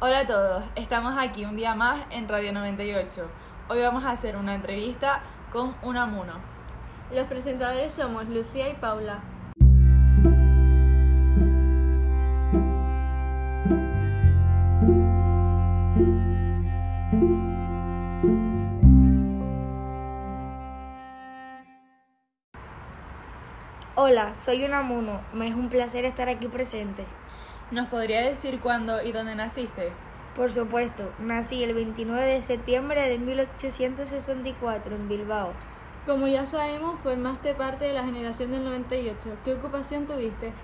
Hola a todos, estamos aquí un día más en Radio 98. Hoy vamos a hacer una entrevista con Unamuno. Los presentadores somos Lucía y Paula. Hola, soy Unamuno. Me es un placer estar aquí presente. ¿Nos podría decir cuándo y dónde naciste? Por supuesto, nací el 29 de septiembre de 1864 en Bilbao. Como ya sabemos, formaste parte de la generación del 98. ¿Qué ocupación tuviste?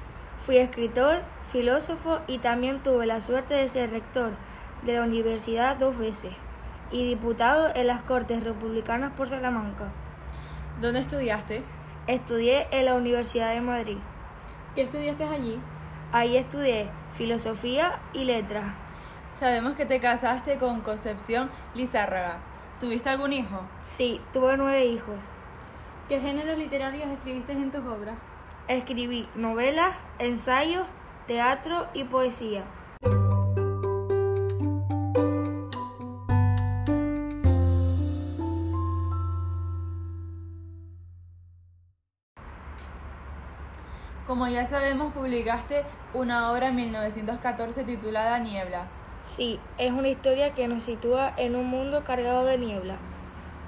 Fui escritor, filósofo y también tuve la suerte de ser rector de la universidad dos veces y diputado en las Cortes Republicanas por Salamanca. ¿Dónde estudiaste? Estudié en la Universidad de Madrid. ¿Qué estudiaste allí? Ahí estudié filosofía y letras. Sabemos que te casaste con Concepción Lizárraga. ¿Tuviste algún hijo? Sí, tuve nueve hijos. ¿Qué géneros literarios escribiste en tus obras? Escribí novelas, ensayos, teatro y poesía. Como ya sabemos, publicaste una obra en 1914 titulada Niebla. Sí, es una historia que nos sitúa en un mundo cargado de niebla,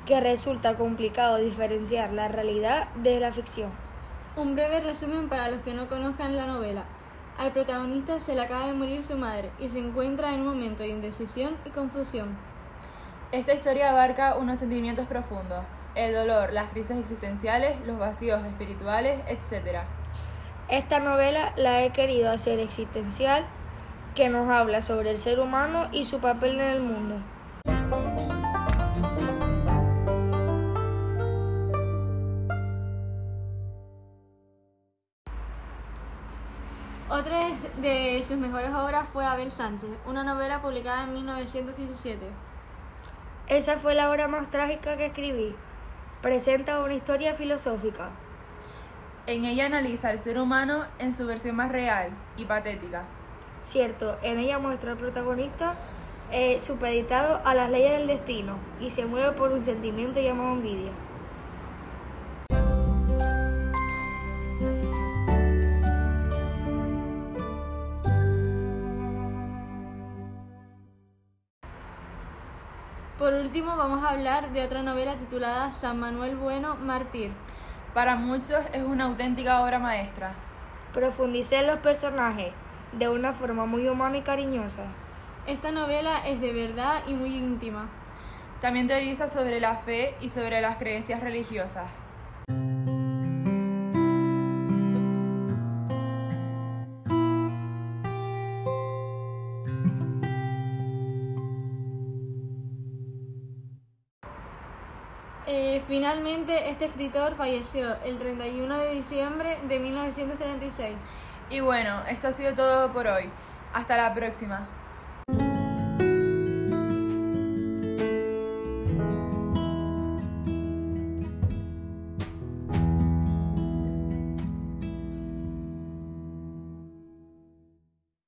que resulta complicado diferenciar la realidad de la ficción. Un breve resumen para los que no conozcan la novela. Al protagonista se le acaba de morir su madre y se encuentra en un momento de indecisión y confusión. Esta historia abarca unos sentimientos profundos, el dolor, las crisis existenciales, los vacíos espirituales, etc. Esta novela la he querido hacer existencial, que nos habla sobre el ser humano y su papel en el mundo. Otra de sus mejores obras fue Abel Sánchez, una novela publicada en 1917. Esa fue la obra más trágica que escribí. Presenta una historia filosófica. En ella analiza al ser humano en su versión más real y patética. Cierto, en ella muestra al protagonista eh, supeditado a las leyes del destino y se mueve por un sentimiento llamado envidia. Por último, vamos a hablar de otra novela titulada San Manuel Bueno, Mártir. Para muchos es una auténtica obra maestra. Profundicé en los personajes de una forma muy humana y cariñosa. Esta novela es de verdad y muy íntima. También teoriza sobre la fe y sobre las creencias religiosas. Eh, finalmente, este escritor falleció el 31 de diciembre de 1936. Y bueno, esto ha sido todo por hoy. Hasta la próxima.